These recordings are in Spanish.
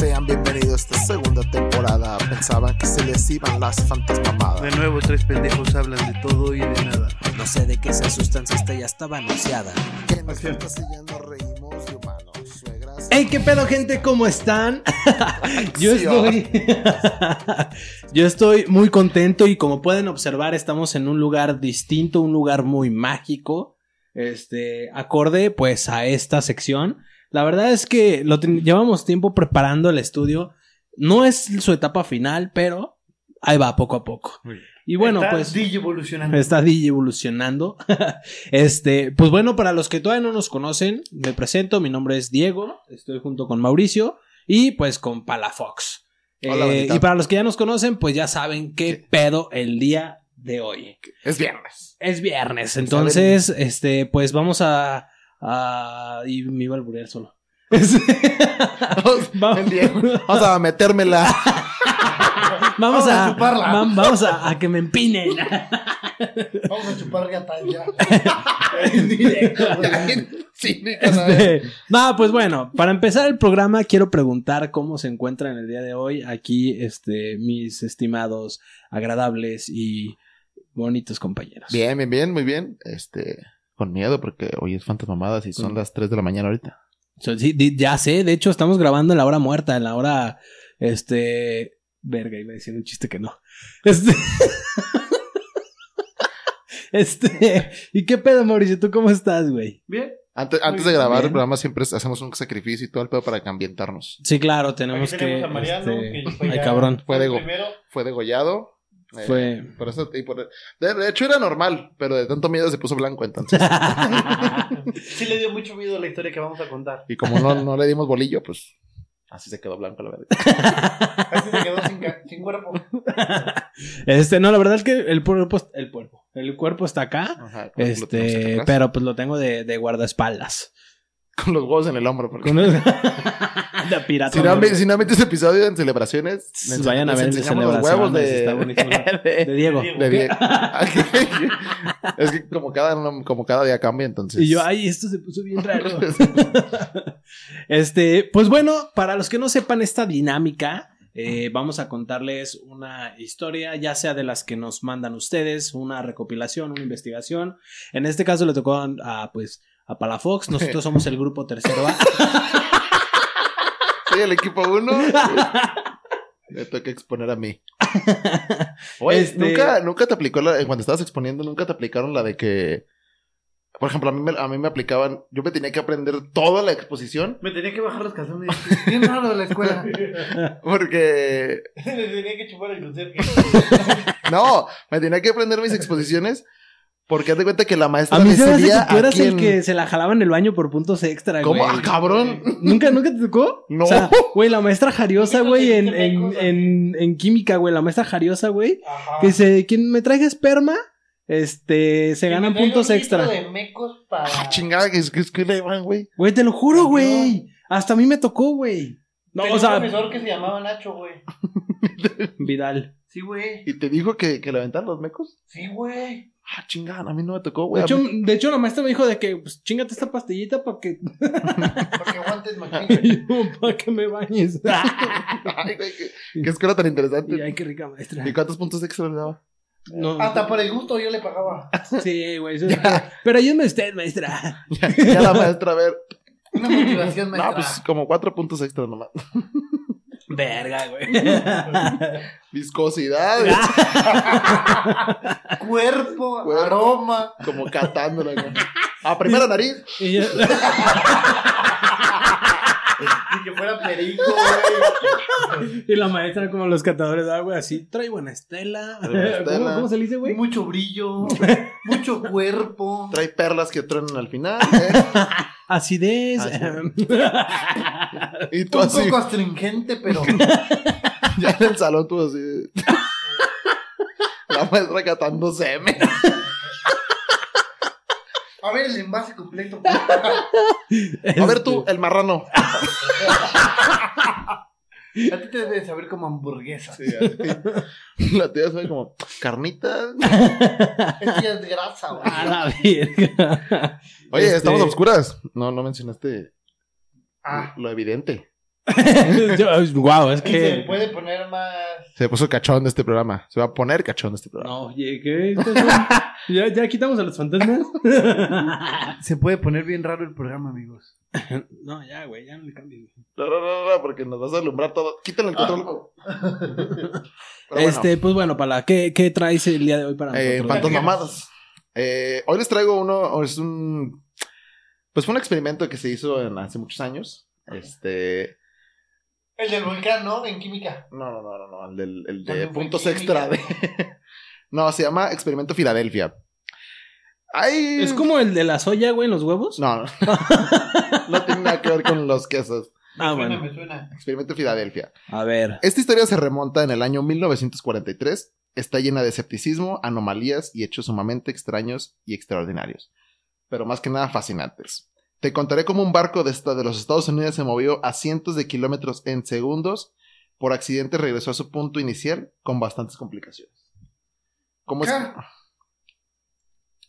Sean bienvenidos a esta segunda temporada. Pensaban que se les iban las fantasmamadas. De nuevo, tres pendejos hablan de todo y de nada. No sé de qué se asustan si esta ya estaba anunciada. Que en la fantasía nos reímos de humanos, suegras. ¡Hey, qué pedo, gente! ¿Cómo están? Yo estoy. Yo estoy muy contento y como pueden observar, estamos en un lugar distinto, un lugar muy mágico. Este, acorde pues a esta sección. La verdad es que lo llevamos tiempo preparando el estudio. No es su etapa final, pero ahí va poco a poco. Y bueno, Está pues. DJ evolucionando. Está DJ evolucionando. este, pues bueno, para los que todavía no nos conocen, me presento. Mi nombre es Diego. Estoy junto con Mauricio y pues con Palafox. Hola, Eh, y para los que ya nos conocen, pues ya saben qué pedo el día de hoy. Es viernes. Es viernes, entonces, este, pues vamos a. a y me iba a alburear solo. Vamos- a metérmela. Vamos Vamos a a, chuparla. va- vamos a, a que me empinen. Vamos a chupar gata ya. sí, Este, no, pues bueno, para empezar el programa quiero preguntar cómo se encuentran el día de hoy aquí, este, mis estimados, agradables y bonitos compañeros. Bien, bien, bien, muy bien. Este, con miedo porque hoy es fantasmamadas y son Con- las 3 de la mañana ahorita. So, sí, ya sé, de hecho estamos grabando en la hora muerta, en la hora, este, verga, iba a decir un chiste que no. Este, este, ¿y qué pedo, Mauricio? ¿Tú cómo estás, güey? Bien. Antes, antes de grabar bien. el programa siempre hacemos un sacrificio y todo el pedo para que ambientarnos. Sí, claro, tenemos tenemos que, a Mariano, este, que fue ay, cabrón. De. Fue degollado. Eh, Fue- por eso, y por- de, de hecho era normal, pero de tanto miedo se puso blanco entonces. Sí le dio mucho miedo la historia que vamos a contar. y como no, no le dimos bolillo, pues así se quedó blanco la verdad. Así se quedó sin, sin cuerpo. Este, no, la verdad es que el cuerpo, el cuerpo, el cuerpo está acá. Ajá, Este, pero pues lo tengo de, de guardaespaldas. Con los huevos en el hombro. porque- de pirata. Si no, si no visto ese episodio en celebraciones, les- Vayan a ver el de enseñamos los celebraciones, huevos de, está buenísimo. De Diego. De de Diego. es que como cada, como cada día cambia, entonces. Y yo, ay, esto se puso bien raro. este, pues bueno, para los que no sepan esta dinámica, eh, vamos a contarles una historia, ya sea de las que nos mandan ustedes, una recopilación, una investigación. En este caso le tocó a, a, pues, a Palafox. Nosotros somos el grupo tercero A. Soy el equipo uno. Me toca exponer a mí. Oye, Este- ¿nunca, nunca te aplicó la, cuando estabas exponiendo, nunca te aplicaron la de que, por ejemplo, a mí me, a mí me aplicaban, yo me tenía que aprender toda la exposición Me tenía que bajar los calzones. Bien raro de la escuela. porque, Le tenía que chupar el conserje. no, me tenía que aprender mis exposiciones porque haz de cuenta que la maestra A mí se me hace que tú eras a el quien- que se la jalaba en el baño por puntos extra, ¿Cómo? güey. ¡Ah, cabrón! ¿Nunca, ¿Nunca te tocó? No. O sea, güey, la maestra Jariosa, güey, en, en, en, en química, güey, la maestra Jariosa, güey, Ajá. que dice, quien me traiga esperma, este, se Que ganan puntos extra. de mecos para... Ah, chingada, que es que es que le van, güey. Güey, te lo juro, güey. Hasta a mí me tocó, güey. No, Tenía o sea, un profesor que se llamaba Nacho, güey. Vidal. Sí, güey. ¿Y te dijo que, que le aventaron los mecos? Sí, güey. Ah, chingada, a mí no me tocó, De güey. Hecho, de hecho, la maestra me dijo de que, pues, chingate esta pastillita para que, Para que aguantes para que me bañes. Ay, güey, qué, qué escuela tan interesante. y ay, qué rica maestra. ¿Y cuántos puntos extra le daba? No, Hasta por el gusto yo le pagaba. sí, güey. eso es Pero ayúdame usted, maestra. Ya, ya la maestra, a ver. Una motivación maestra. No, pues como cuatro puntos extra nomás. Verga, güey. Viscosidad, Cuerpo, Cuerpo. aroma. como catándola. güey. A primera nariz. Y yo- Y que fuera perico, güey. Y la maestra, como los catadores de agua, así, trae buena estela. Trae buena estela. ¿Cómo, cómo se le dice, güey? Mucho brillo. Mucho cuerpo. Trae perlas que truenan al final. ¿eh? Acidez. Y tú Un así, poco astringente, pero. ya en el salón, tú así. La maestra catando semen. A ver el envase completo. A ver tú, el marrano. A ti te debe saber como hamburguesa. Sí. La tía sabe como, carnitas. Ya es grasa, güey. A la verga. Oye, Este- estamos a oscuras. No, no mencionaste Ah, lo evidente. wow, es Y se que. puede poner más. Se puso cachón de este programa. Se va a poner cachón de este programa. No, oye, ¿qué? ¿Ya, ¿Ya quitamos a los fantasmas? Se puede poner bien raro el programa, amigos. no, ya, güey, ya no le cambies. No, no, no, no, porque nos vas a alumbrar todo. Quítale el control. Pero bueno, Este, pues bueno, Pala, ¿qué, ¿qué traes el día de hoy para eh, nosotros? fantasmamadas. Eh, hoy les traigo uno, es un... Pues fue un experimento que se hizo en- hace muchos años. Este... El del volcán, ¿no? En química. No, no, no, no, no, el, del, el de puntos extra de... no, se llama Experimento Filadelfia. Hay... ¿Es como el de la soya, güey, en los huevos? No, no. no tiene nada que ver con los quesos. Me Ah, suena, bueno. me suena. Experimento Filadelfia. A ver. Esta historia se remonta en el año 1943. Está llena de escepticismo, anomalías y hechos sumamente extraños y extraordinarios. Pero más que nada fascinantes. Te contaré cómo un barco de, esta- de los Estados Unidos se movió a cientos de kilómetros en segundos. Por accidente regresó a su punto inicial con bastantes complicaciones. ¿Cómo es? ¿Qué?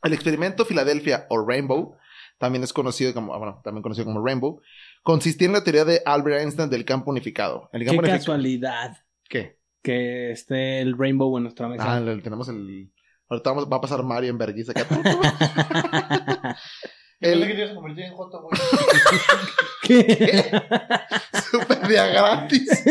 El experimento Filadelfia o Rainbow, también es conocido como, ah, bueno, también conocido como Rainbow, consistía en la teoría de Albert Einstein del campo unificado. El Qué campo unificado. casualidad ¿Qué? que esté el rainbow en nuestra mesa. Ah, el- tenemos el. Ahorita vamos, va a pasar Mario en vergüenza acá. El... que te ibas a convertir en Joto, güey. ¿Qué? super día gratis.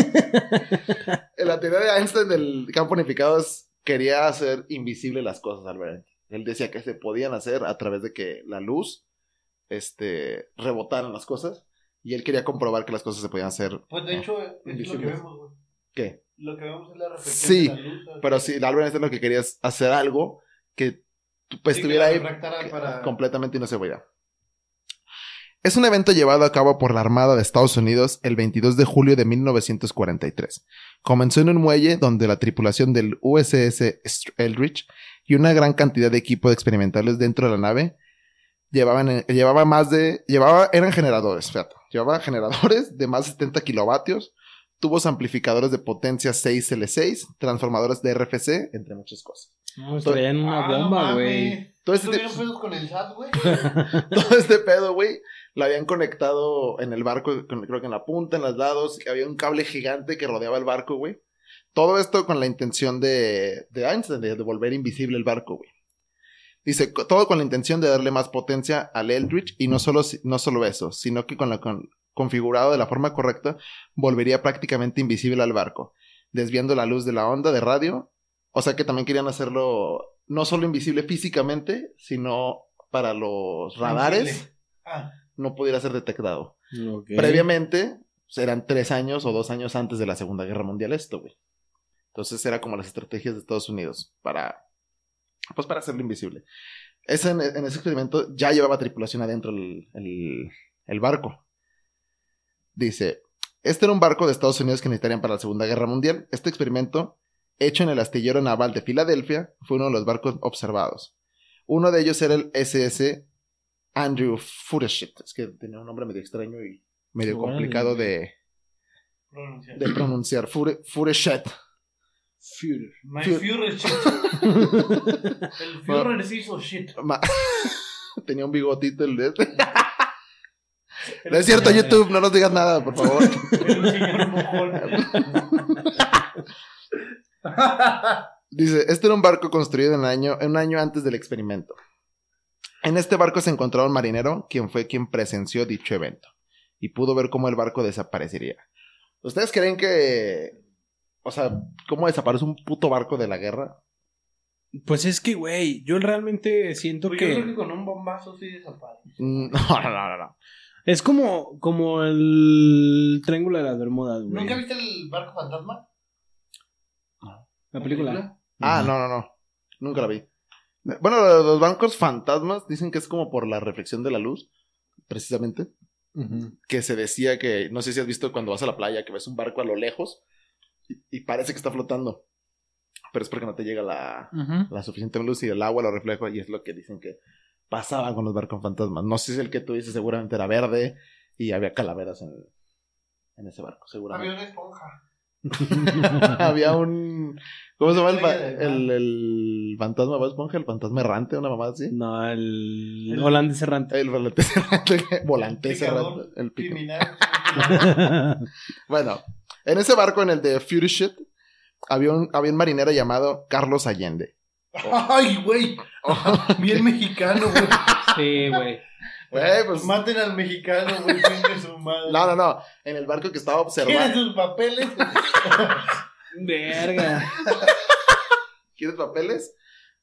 En la teoría de Einstein del campo unificado es, quería hacer invisible las cosas, Albert. Él decía que se podían hacer a través de que la luz este, rebotara en las cosas. Y él quería comprobar que las cosas se podían hacer. Pues de hecho, es lo que vemos, güey. ¿Qué? Lo que vemos es la reflexión Sí, de la luz. ¿sabes? Pero sí, Albert Einstein lo que quería es hacer algo que pues, Sí, estuviera ahí para... completamente y no se veía. Es un evento llevado a cabo por la Armada de Estados Unidos el 22 de julio de 1943. Comenzó en un muelle donde la tripulación del USS Eldridge y una gran cantidad de equipos experimentales dentro de la nave llevaban, eh, llevaba más de, llevaba, eran generadores, fíjate, llevaba generadores de más de 70 kilovatios, tubos amplificadores de potencia 6L6, transformadores de RFC, entre muchas cosas. No, traían una Ah, bomba, güey. Todo este, ¿Tuvieron pedos con el SAT, güey? todo este pedo, güey, lo habían conectado en el barco, creo que en la punta, en los lados, que había un cable gigante que rodeaba el barco, güey. Todo esto con la intención de, de Einstein, de, de volver invisible el barco, güey. Dice, todo con la intención de darle más potencia al Eldritch y no solo, no solo eso, sino que con la con- configurado de la forma correcta, volvería prácticamente invisible al barco, desviando la luz de la onda de radio. O sea que también querían hacerlo no solo invisible físicamente, sino para los radares. Ah, no pudiera ser detectado. Previamente, pues, eran tres años o dos años antes de la Segunda Guerra Mundial esto, güey. Entonces era como las estrategias de Estados Unidos para, pues para hacerlo invisible. Ese, en, en ese experimento ya llevaba tripulación adentro el, el- el barco. Dice, este era un barco de Estados Unidos que necesitarían para la Segunda Guerra Mundial. Este experimento, hecho en el astillero naval de Filadelfia, fue uno de los barcos observados. Uno de ellos era el SS Andrew Fureshit. Es que tenía un nombre medio extraño y medio complicado de, pronunciar. de pronunciar. Fure, Fureshet. Führer. My Führer. Führer shit. El Führer se hizo shit. Ma- tenía un bigotito el de este. No es cierto, YouTube, no nos digas nada, por favor. Dice, este era un barco construido en, el año, en un año antes del experimento. En este barco se encontraba un marinero, quien fue quien presenció dicho evento, y pudo ver cómo el barco desaparecería. ¿Ustedes creen que... O sea, ¿cómo desaparece un puto barco de la guerra? Pues es que, güey, yo realmente siento Pues yo creo que que con un bombazo sí desaparece. Mm, No, no, no, no. es como, como el Triángulo de las Bermudas, güey. ¿Nunca viste el barco fantasma? La película. Ah, no, no, no. Nunca la vi. Bueno, los bancos fantasmas dicen que es como por la reflexión de la luz, precisamente. Que se decía que, no sé si has visto cuando vas a la playa, que ves un barco a lo lejos y, y parece que está flotando. Pero es porque no te llega la, la suficiente luz y el agua lo refleja y es lo que dicen que pasaba con los barcos fantasmas. No sé si el que tú dices seguramente era verde y había calaveras en, en ese barco, Había seguramente. una esponja. había un... ¿Cómo se llama el, el, el fantasma de Bob Esponja, el fantasma errante, una mamá así. No, el, El- holandés errante. El volante errante, volante errante, el pico. criminal. Bueno, en ese barco, en el de Fury Shit, había un, había un marinero llamado Carlos Allende. Ay, güey. Bien mexicano, güey. sí, güey. Güey, pues. Maten al mexicano, güey. su madre. No, no, no. En el barco que estaba ¿Quieren observando. sus papeles? Verga. ¿Quieres papeles?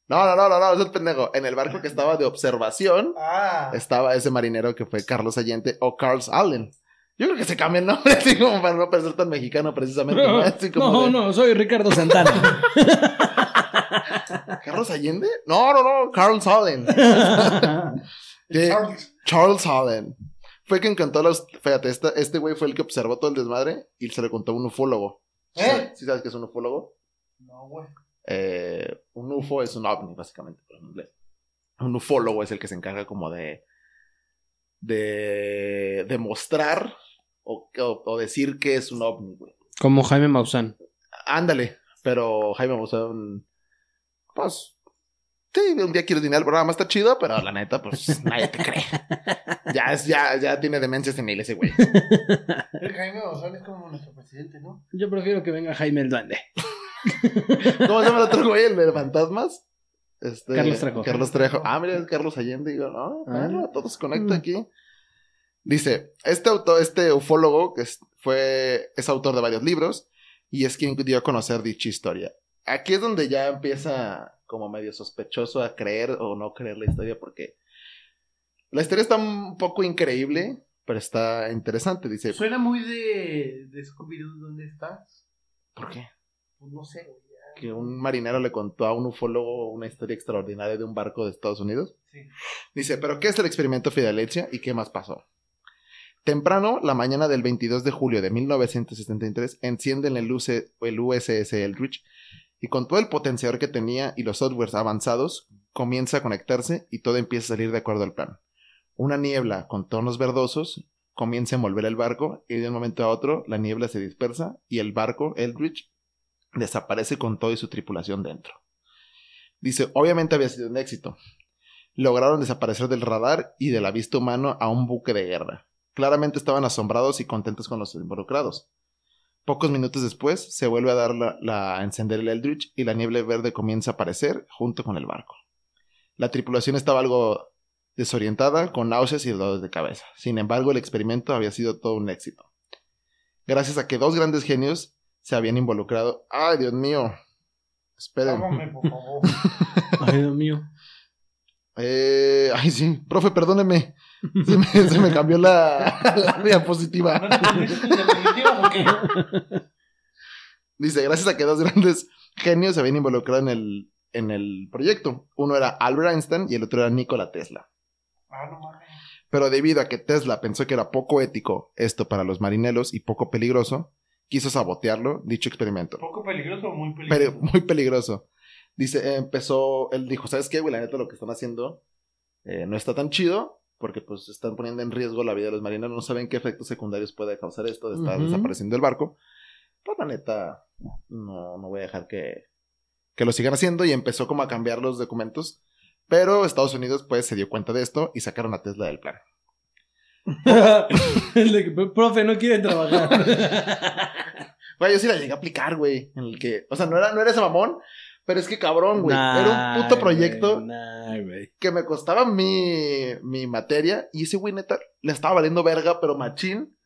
No, no, no, no, no, es el pendejo. En el barco que estaba de observación Ah. estaba ese marinero que fue Carlos Allende o Carls Allen. Yo creo que se cambia el nombre así como para no parecer tan mexicano precisamente. ¿no? Así como No, de, no, soy Ricardo Santana. ¿Carlos Allende? No, no, no, Carls Allen. Charles. Charles Allen. Fue quien contó los. Fíjate, esta- este güey fue el que observó todo el desmadre y se le contó a un ufólogo. ¿Eh? ¿Sí sabes qué es un ufólogo? No, güey. Eh, un UFO es un ovni, básicamente, en inglés. Un ufólogo es el que se encarga como de. de. demostrar o, o- o decir que es un ovni, güey. Como Jaime Maussan. Ándale, pero Jaime Maussan. Pues. Sí, un día quiero dinero, el programa está chido, pero la neta, pues nadie te cree. Ya, es, ya, ya tiene demencia senil ese güey. El Jaime Maussan es como nuestro presidente, ¿no? Yo prefiero que venga Jaime el Duende. ¿Cómo se llama el otro güey? ¿El de fantasmas? Este, Carlos Trejo. Carlos Trejo. Ah, mira, es Carlos Allende. Digo, no, Ah. bueno, todo se conecta Mm. aquí. Dice, este autor, este ufólogo, que es, fue, es autor de varios libros, y es quien dio a conocer dicha historia. Aquí es donde ya empieza como medio sospechoso a creer o no creer la historia, porque la historia está un poco increíble, pero está interesante. Dice, Suena muy de, de Scooby-Doo, ¿dónde estás? ¿por qué? Pues no sé, güey. que un marinero le contó a un ufólogo una historia extraordinaria de un barco de Estados Unidos. Sí. Dice, ¿pero qué es el experimento Filadelfia y qué más pasó? Temprano, la mañana del 22 de julio de 1973, encienden el, UC el USS Eldridge y con todo el potenciador que tenía y los softwares avanzados, comienza a conectarse y todo empieza a salir de acuerdo al plan. Una niebla con tonos verdosos comienza a envolver el barco y de un momento a otro la niebla se dispersa y el barco Eldridge desaparece con todo y su tripulación dentro. Dice, obviamente había sido un éxito. Lograron desaparecer del radar y de la vista humana a un buque de guerra. Claramente estaban asombrados y contentos con los involucrados. Pocos minutos después se vuelve a dar la, a encender el Eldridge y la niebla verde comienza a aparecer junto con el barco. La tripulación estaba algo desorientada, con náuseas y dolores de cabeza. Sin embargo, el experimento había sido todo un éxito. Gracias a que dos grandes genios se habían involucrado. ¡Ay, Dios mío! Esperen. Llámame, por favor. Ay, Dios mío. Eh, ay, sí, profe, perdóneme. Se me, se me cambió la, la diapositiva. Dice, gracias a que dos grandes genios se habían involucrado en el, en el proyecto. Uno era Albert Einstein y el otro era Nikola Tesla. Ah, no mames. Pero debido a que Tesla pensó que era poco ético esto para los marineros y poco peligroso, quiso sabotearlo, dicho experimento. ¿Poco peligroso o muy Pero peligroso? muy peligroso. Dice, eh, empezó, él dijo, ¿sabes qué, güey? La neta lo que están haciendo eh, no está tan chido porque pues están poniendo en riesgo la vida de los marineros, no saben qué efectos secundarios puede causar esto de estar desapareciendo el barco. Pues la neta, no, no voy a dejar que, que lo sigan haciendo y empezó como a cambiar los documentos. Pero Estados Unidos pues se dio cuenta de esto y sacaron a Tesla del plan. El de que, profe, no quiere trabajar. Güey, yo sí la llegué a aplicar, güey. En el que, o sea, no era, no era ese mamón, pero es que cabrón, güey. era un puto Nah, proyecto nah, güey. que me costaba mi, mi materia y ese güey neta le estaba valiendo verga, pero machín.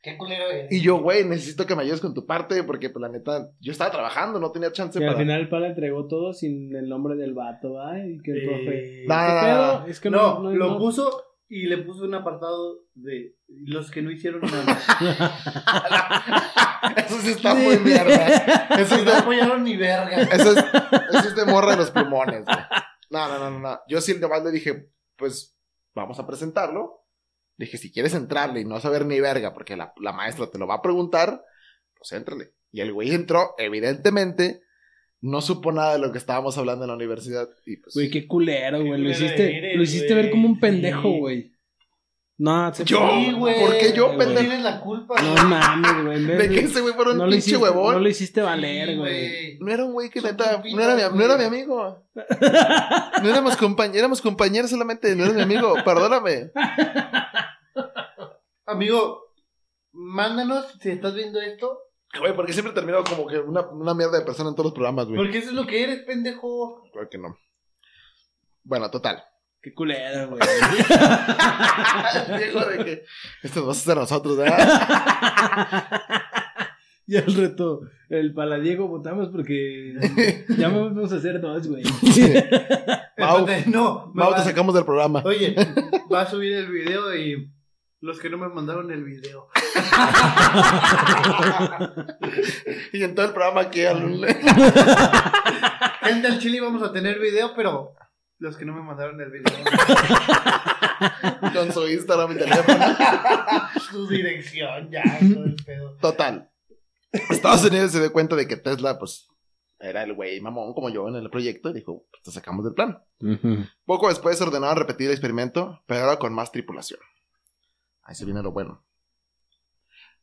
¿Qué culero eres? Y yo, güey, necesito que me ayudes con tu parte porque, pues, la neta, yo estaba trabajando, no tenía chance Y al para... final el pala entregó todo sin el nombre del vato, ay, que el Eh, profe. No, ¿Qué no, no, pedo? no. Es que no, no, no, lo no. puso y le puso un apartado de los que no hicieron nada. Eso sí está muy mierda. Eso es no apoyaron ni verga. eso es, eso es de morra de los plumones, güey. No, no, no, no, no. Yo sí nomás le dije, pues, vamos a presentarlo. Le dije, si quieres entrarle y no saber ni verga, porque la, la maestra te lo va a preguntar, pues éntrale. Y el güey entró, evidentemente, no supo nada de lo que estábamos hablando en la universidad. Y pues, Güey, qué culero, güey. Lo hiciste, eres, lo hiciste güey. ver como un pendejo, Sí. güey. No, se ¿Yo? Sí, güey. ¿Por qué yo, pendejo? Tienes la culpa. No mames, güey. De que ese güey fuera un no pinche hiciste, huevón. No lo hiciste valer, Sí, güey. No era un güey que neta. No era, mi, no era mi amigo. No éramos, compañ éramos compañeros solamente. No era mi amigo. Perdóname. Amigo, mándanos si estás viendo esto. Güey, porque siempre termino como que una, una mierda de persona en todos los programas, güey. Porque eso es lo que eres, pendejo. Creo que no. Bueno, total. Qué culero, güey. Diego de que esto nos vas a a nosotros, ¿verdad? y el reto, el paladiego votamos porque ya vamos a hacer dos, güey. Mau, Entonces, no, Mau, te sacamos del programa. Oye, va a subir el video y los que no me mandaron el video. Y en todo el programa aquí al... Gente del Chile vamos a tener video, pero los que no me mandaron el video. con su Instagram y teléfono. Su dirección, ya, todo el pedo. Total. Estados Unidos se dio cuenta de que Tesla, pues, era el güey mamón como yo en el proyecto y dijo, pues te sacamos del plan. Poco después ordenaron repetir el experimento, pero ahora con más tripulación. Ahí se viene lo bueno.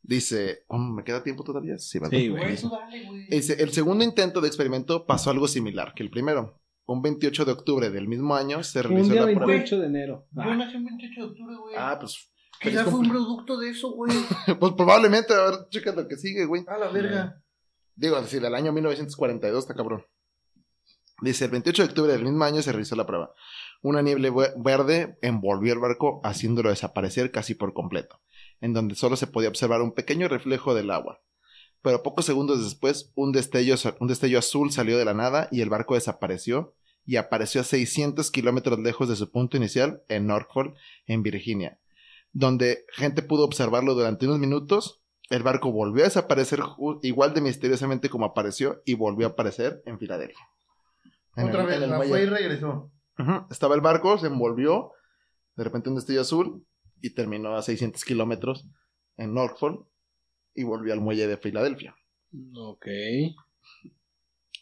Dice, oh, ¿me queda tiempo todavía? Sí, ¿verdad? Sí, güey. Por eso dale, güey. Dice, el segundo intento de experimento pasó algo similar que el primero. Un 28 de octubre del mismo año se Un realizó día la prueba. 28 de enero. Yo Ah, nací el 28 de octubre, güey. Ah, pues, Quizás fue un producto de eso, güey. pues probablemente, a ver, checa lo que sigue, güey. A la verga. Digo, decir, del año 1942 está cabrón. Dice, el 28 de octubre del mismo año se realizó la prueba. Una niebla ve- verde envolvió el barco, haciéndolo desaparecer casi por completo, en donde solo se podía observar un pequeño reflejo del agua. Pero pocos segundos después, un destello, un destello azul salió de la nada y el barco desapareció y apareció a 600 kilómetros lejos de su punto inicial en Norfolk, en Virginia, donde gente pudo observarlo durante unos minutos. El barco volvió a desaparecer igual de misteriosamente como apareció y volvió a aparecer en Filadelfia. En Otra el- vez, en el la muelle. fue y regresó. Estaba el barco, se envolvió, de repente un destello azul y terminó a 600 kilómetros en Norfolk y volvió al muelle de Filadelfia. Ok.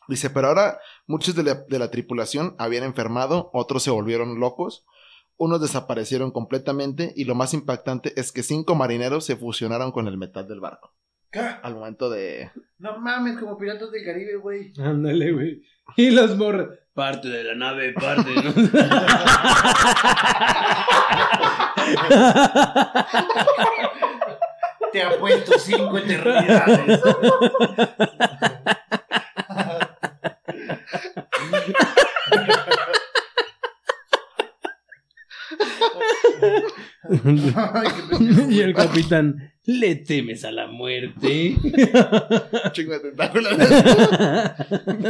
Dice, pero ahora muchos de la, de la tripulación habían enfermado, otros se volvieron locos, unos desaparecieron completamente y lo más impactante es que cinco marineros se fusionaron con el metal del barco. ¿Qué? Al momento de... No mames, como piratas del Caribe, güey. Ándale, güey. Y los morros. Parte de la nave, parte. ¿no? Te apuesto cinco eternidades. Y el capitán, ¿le temes a la muerte? Chingo de tentáculos.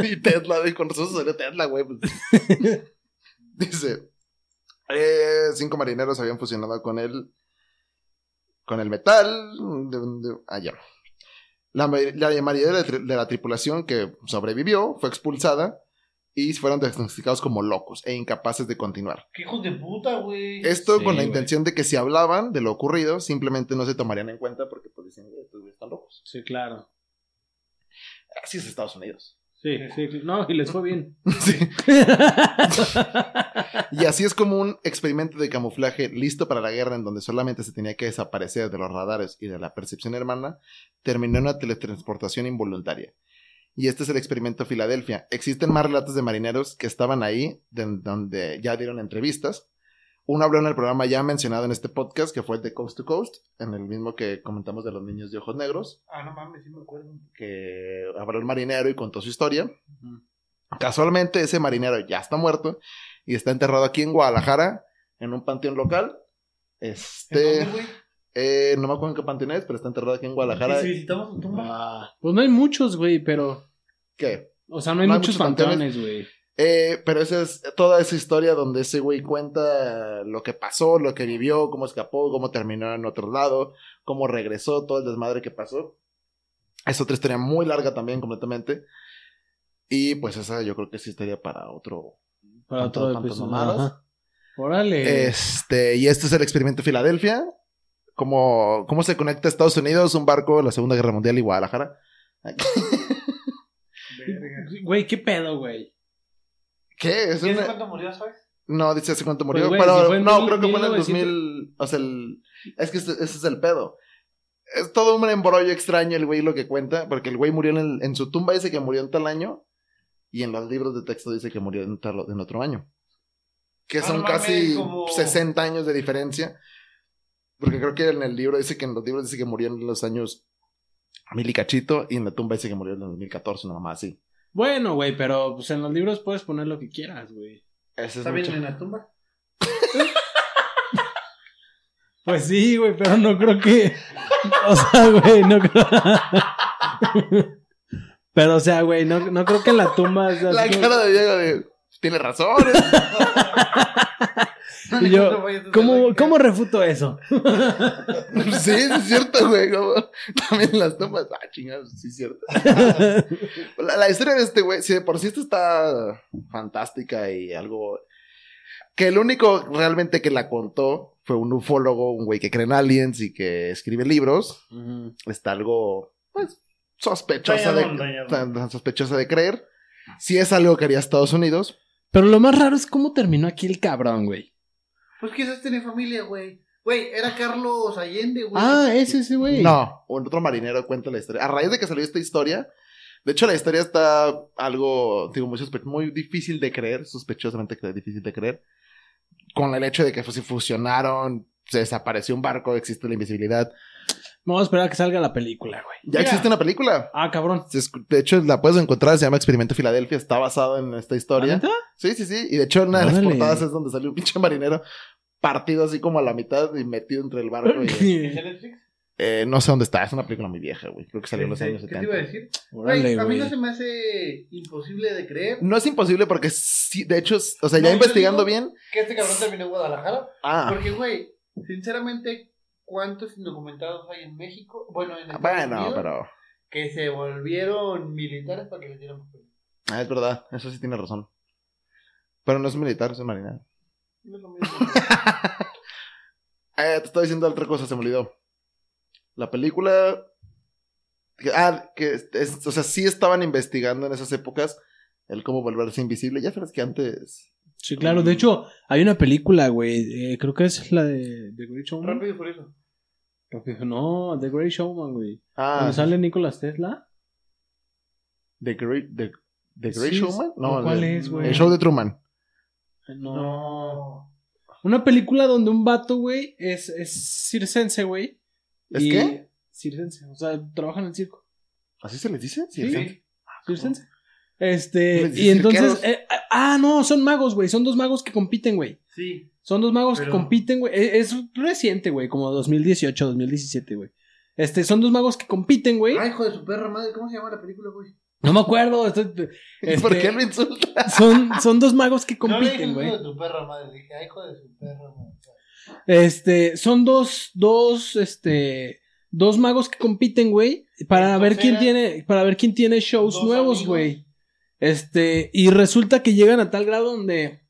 y Tesla, con razón salió Tesla, güey. pues. Dice, eh, cinco marineros habían fusionado con el, con el metal. De, de- ah. La, la mayoría de la, tri- de la tripulación que sobrevivió fue expulsada y fueron diagnosticados como locos e incapaces de continuar. Qué hijos de puta, güey. Esto Sí, con la intención de que si hablaban de lo ocurrido, simplemente no se tomarían en cuenta porque pues dicen, "Güey, estos güeyes están locos. sí, claro. Así es Estados Unidos. Sí, sí, sí. No, y les fue bien. Sí. Y así es como un experimento de camuflaje listo para la guerra en donde solamente se tenía que desaparecer de los radares y de la percepción hermana, terminó en una teletransportación involuntaria. Y este es el experimento Filadelfia. Existen más relatos de marineros que estaban ahí, de- donde ya dieron entrevistas. Uno habló en el programa ya mencionado en este podcast, que fue el de Coast to Coast, en el mismo que comentamos de los niños de ojos negros, Ah, no mames, sí me acuerdo. que habló el marinero y contó su historia. Casualmente ese marinero ya está muerto y está enterrado aquí en Guadalajara, en un panteón local. ¿En Este, dónde? Eh, no me acuerdo en qué panteón es, pero está enterrado aquí en Guadalajara. ¿Y si visitamos su tumba? Ah, Pues no hay muchos, güey, pero. ¿Qué? O sea, no hay muchos muchos panteones. güey. Eh, pero esa es toda esa historia donde ese güey cuenta lo que pasó, lo que vivió, cómo escapó, cómo terminó en otro lado, cómo regresó, todo el desmadre que pasó. Es otra historia muy larga también, completamente. Y pues esa yo creo que sí estaría para otro Para ¿Cuánto- otro episodio. Órale. Este, y este es el experimento Filadelfia. ¿Cómo, ¿Cómo se conecta Estados Unidos, un barco, la Segunda Guerra Mundial y Guadalajara? Güey, ¿qué pedo, güey? ¿Qué? Es ¿Quién una- cuánto murió, sabes? No, dice hace cuánto murió. Pues, güey, pero si no, mil- creo que fue en el 1900. 2000. O sea, el, es que ese, ese es el pedo. Es todo un embrollo extraño el güey lo que cuenta. Porque el güey murió en, el- en su tumba, dice que murió en tal año. Y en los libros de texto dice que murió en, tal, en otro año. Que Ah, son no mames, casi como- 60 años de diferencia. Porque creo que en el libro dice que en los libros dice que murió en los años mil y cachito. Y en la tumba dice que murió en el 2014, nada más así. Bueno, güey, pero pues en los libros puedes poner lo que quieras, güey. Es ¿Está bien en la tumba? Pues sí, güey, pero no creo que. O sea, güey, no creo. Pero, o sea, güey, no, no creo que en la tumba. o sea, La cara de Diego de. Tiene razón. Y yo, ¿Cómo, ¿Cómo refuto eso? sí, sí es cierto, güey. como- También las tomas. Ah, chingados, sí es cierto. La, la historia de este güey, sí, de por sí esto está fantástica y algo. Que el único realmente que la contó fue un ufólogo, un güey que cree en aliens y que escribe libros. Está algo, pues, sospechosa de, Dañadón, dañadón. tan- tan sospechosa de creer. Si es algo que haría Estados Unidos. Pero lo más raro es cómo terminó aquí el cabrón, güey. Pues quizás tiene familia, güey. Güey, era Carlos Allende, güey. Ah, ese, ese, güey. No, un otro marinero cuenta la historia. A raíz de que salió esta historia, de hecho la historia está algo, digo, muy, muy difícil de creer, sospechosamente difícil de creer, con el hecho de que pues, se fusionaron, se desapareció un barco, existe la invisibilidad. Vamos a esperar a que salga la película, güey. Ya Mira. existe una película. Ah, cabrón. De hecho, la puedes encontrar, se llama Experimento Filadelfia, está basado en esta historia. ¿La neta? Sí, sí, sí. Y de hecho, una de las portadas es donde salió un pinche marinero partido así como a la mitad y metido entre el barco. y-. Eh, no sé dónde está, es una película muy vieja, güey. Creo que salió en los años ¿Qué 70. te iba a decir? Güey, a mí no se me hace imposible de creer No es imposible porque sí, de hecho, o sea, ya No, investigando bien. que este cabrón terminó en Guadalajara. Ah, Porque, güey, sinceramente, ¿cuántos indocumentados hay en México? Bueno, en Estados bueno, Unidos, pero Que se volvieron militares para que les dieran papel. ah, es verdad, eso sí tiene razón. Pero no es militar, es marinero. No es lo mismo. Eh, te estaba diciendo otra cosa, se me olvidó. La película. ah, que es- o sea, sí estaban investigando en esas épocas el cómo volverse invisible. Ya sabes que antes. Sí, claro. De hecho, hay una película, güey. eh, creo que es la de The Great Showman. Rápido y furioso. Rápido- No, The Great Showman, güey. Ah, Donde sale Nicolas Tesla. The Great, the, the Great Sí, Showman. No, ¿cuál es, güey? El show de Truman. No. No. Una película donde un vato, güey, es, es circense, güey. ¿Es y- qué? Circense. O sea, trabaja en el circo. ¿Así se les dice? Sí. sí. Circense. Este, y entonces, cirqueros. eh, ah, no, son magos, güey, son dos magos que compiten, güey. Sí. Son dos magos Pero- que compiten, güey. E- Es, reciente, güey, como 2018, 2017, güey. Este, son dos magos que compiten, güey. Ay, hijo de su perra madre, ¿cómo se llama la película, güey? No me acuerdo. estoy- ¿Por este, qué lo insulta? son, son dos magos que no compiten, güey. hijo de tu perra madre, dije, ay, hijo de su perra madre. Este, son dos, dos, este, dos magos que compiten, güey, para Entonces ver quién tiene, para ver quién tiene shows nuevos, güey. Este, y resulta que llegan a tal grado donde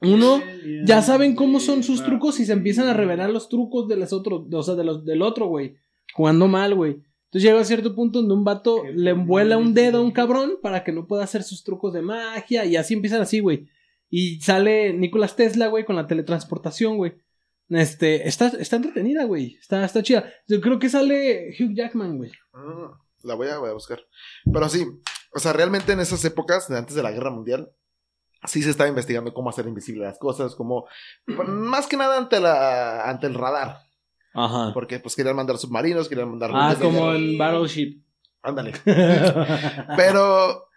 uno ya saben cómo son sus trucos y se empiezan a revelar los trucos de los otros, o sea, de los, del otro, güey, jugando mal, güey. Entonces llega a cierto punto donde un vato Qué le envuela un dedo a un cabrón para que no pueda hacer sus trucos de magia y así empiezan así, güey. Y sale Nicolas Tesla, güey, con la teletransportación, güey. Este, está, está entretenida, güey. Está, está chida. Yo creo que sale Hugh Jackman, güey. Ah, La voy a, voy a buscar. Pero sí, o sea, realmente en esas épocas, antes de la guerra mundial, sí se estaba investigando cómo hacer invisible las cosas, cómo. pues, Más que nada ante, la, ante el radar. Ajá. Porque pues querían mandar submarinos, querían mandar. Ah, como en Battleship. Ándale. Pero.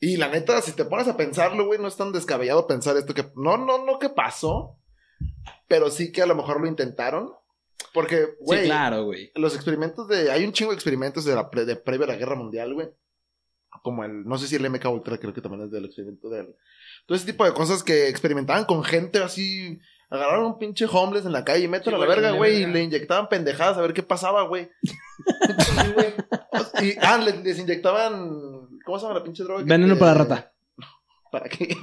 Y la neta, si te pones a pensarlo, güey, no es tan descabellado pensar esto que. No, no, no que pasó. Pero sí que a lo mejor lo intentaron. Porque, güey. sí, claro, güey. los experimentos de. Hay un chingo de experimentos de la pre- de previa a la guerra mundial, güey. Como el. No sé si el MK Ultra, creo que también es del experimento del. Todo ese tipo de cosas que experimentaban con gente así. Agarraron un pinche homeless en la calle y mételo Sí, a la verga, güey. Y le inyectaban pendejadas a ver qué pasaba, güey. Sí, güey. Y, ah, les, les inyectaban. ¿Cómo se llama la pinche droga? Veneno te- para rata. ¿Para qué?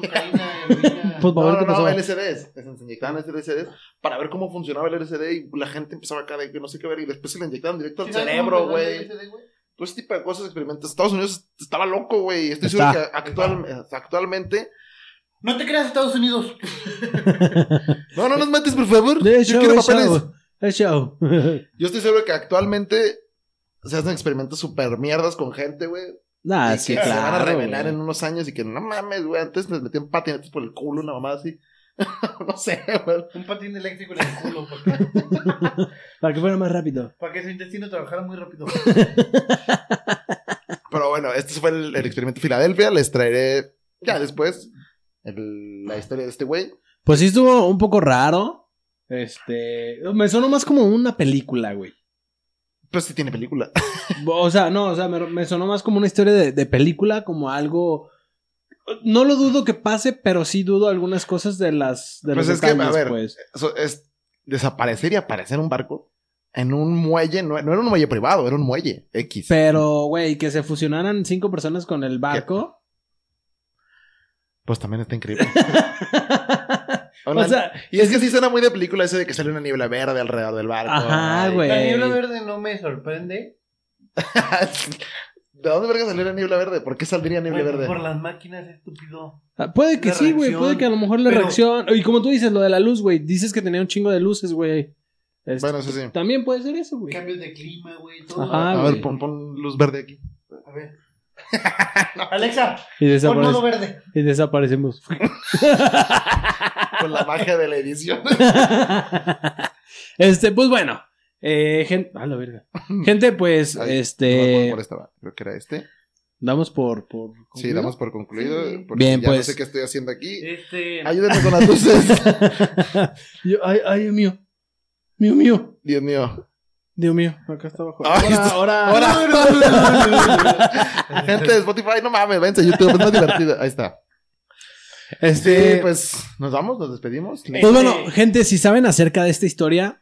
Pues, No, a ver no, qué no, pasaba. LSDs. Les inyectaban LSDs para ver cómo funcionaba el LSD y la gente empezaba acá de que no sé qué ver y después se le inyectaban directo al ¿Sí sabes cerebro, güey. Todo ese tipo de cosas, experimentos. Estados Unidos estaba loco, güey. Estoy Está. seguro que actual- actualmente No te creas Estados Unidos. No, no nos mates, por favor. De Yo quiero es papeles. show. Yo estoy seguro que actualmente se hacen experimentos super mierdas con gente, güey. Ah, y sí, que se van a revelar en unos años y que no mames, güey. Antes les metían patinetes por el culo, una mamá así. no sé, güey. Un patín eléctrico en el culo. Porque, Para que fuera más rápido. para que su intestino trabajara muy rápido. Pero bueno, este fue el, el experimento de Filadelfia. Les traeré ya después el- la historia de este güey. Pues sí estuvo un poco raro. Este. Me sonó más como una película, güey. Pues sí tiene película. O sea, no, o sea, me, me sonó más como una historia de, de película, como algo. No lo dudo que pase, pero sí dudo algunas cosas de las. De Pues los es que, a ver, pues. Eso es desaparecer y aparecer en un barco en un muelle. No, no era un muelle privado, era un muelle X. Pero, güey, que se fusionaran cinco personas con el barco. Pues también está increíble. o sea, y es que sí suena muy de película ese de que sale una niebla verde alrededor del barco. Ajá, güey. La niebla verde no me sorprende. ¿De dónde verga salió la niebla verde? ¿Por qué saldría niebla verde? Por las máquinas, estúpido. ah, puede que La sí, güey. Puede que a lo mejor la pero- reacción. Y como tú dices, lo de la luz, güey. Dices que tenía un chingo de luces, güey. Este, Bueno, sí. También puede ser eso, güey. Cambios de clima, güey. Todo. Ajá. A ver, pon, pon luz verde aquí. A ver. Alexa, Y, pon modo verde. y desaparecemos. Con la magia de la edición. este, pues bueno. Eh, gente, a la verga. Gente, pues, Ay, este. Por esta, va. Creo que era este. Damos por. por Sí, concluido? damos por concluido. Sí. porque Bien, ya no pues. sé qué estoy haciendo aquí. Este. Ayúdenme con las luces. Yo, ay, ay, Dios mío. Mío, mío. Dios mío. Dios mío. Acá está abajo. Ahora. Ahora. Gente de Spotify, no mames, váyanse a YouTube, es más divertido. Ahí está. Este. Sí, pues nos vamos, nos despedimos. Pues bueno, gente, si saben acerca de esta historia,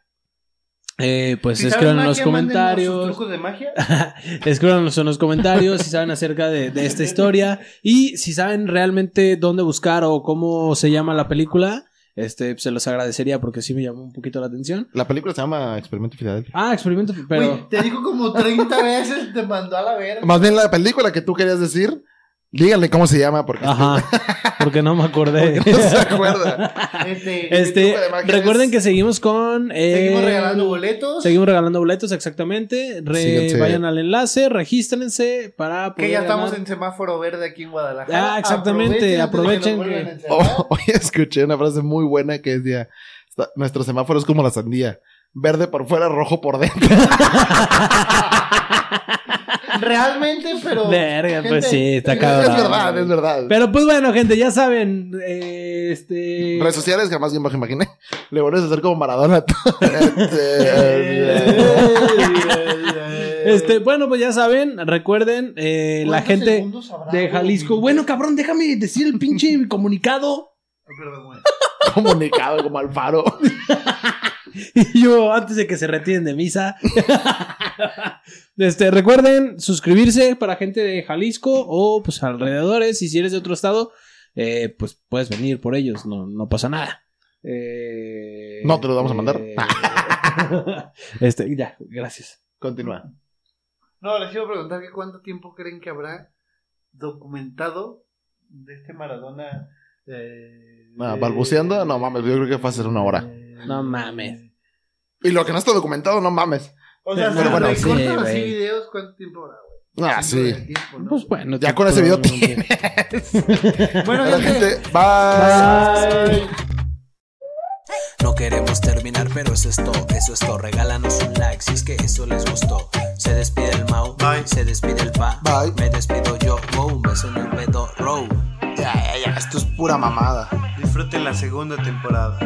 eh, pues escriban en los comentarios. trucos de magia? Escríbanos en los comentarios si saben acerca de, de esta historia y si saben realmente dónde buscar o cómo se llama la película, este, se los agradecería porque sí me llamó un poquito la atención. La película se llama Experimento Filadelfia. Ah, experimento, pero... Te dijo como 30 veces, te mandó a la verga. Más bien la película que tú querías decir, díganle cómo se llama porque, Ajá, porque no me acordé. porque no se acuerda. Este, Este, recuerden que seguimos con... eh, seguimos regalando boletos. Seguimos regalando boletos, exactamente. Re- vayan al enlace, regístrense para Que ya estamos ganar. en semáforo verde aquí en Guadalajara. Ah, exactamente, Aprovechen. que. Oh, hoy escuché una frase muy buena que decía, "Está- nuestro semáforo es como la sandía. Verde por fuera, rojo por dentro. Realmente, pero. Verga, pues sí, está es cabrón. verdad, es verdad. Pero pues bueno, gente, ya saben, eh, este... Redes sociales jamás bien bajo imaginé. Le vuelves a hacer como Maradona. Este, bueno, pues ya saben, recuerden, eh, la ¿Cuántos gente de güey? Jalisco. Bueno, cabrón, déjame decir el pinche comunicado. Ay, perdón, güey. Comunicado como Alfaro. Y yo, antes de que se retiren de misa. Este, recuerden suscribirse para gente de Jalisco o pues alrededores. Y si eres de otro estado, eh, pues puedes venir por ellos, no, no pasa nada. Eh, No te los vamos a mandar. eh, este, ya, gracias. Continúa. No, les iba a preguntar que cuánto tiempo creen que habrá documentado de este Maradona. Eh, Ah, ¿balbuceando? No mames, yo creo que fue hace una hora. Eh, No mames. Y lo que no está documentado, no mames. O sea, Pero si bueno, recortan sí, así güey. videos, ¿cuánto tiempo habrá, güey? Ah, sí. tiempo, ¿no? Pues bueno. Ya con ese video tú- tienes. Bueno, gente, gente, bye. No queremos terminar, pero eso es todo, eso es todo. Regálanos un like si es que eso les gustó. Se despide el Mau, Bye. se despide el Pa, Bye. me despido yo, wow, un beso en el pedo, row. Ya, ya, ya, esto es pura mamada. disfruten la segunda temporada.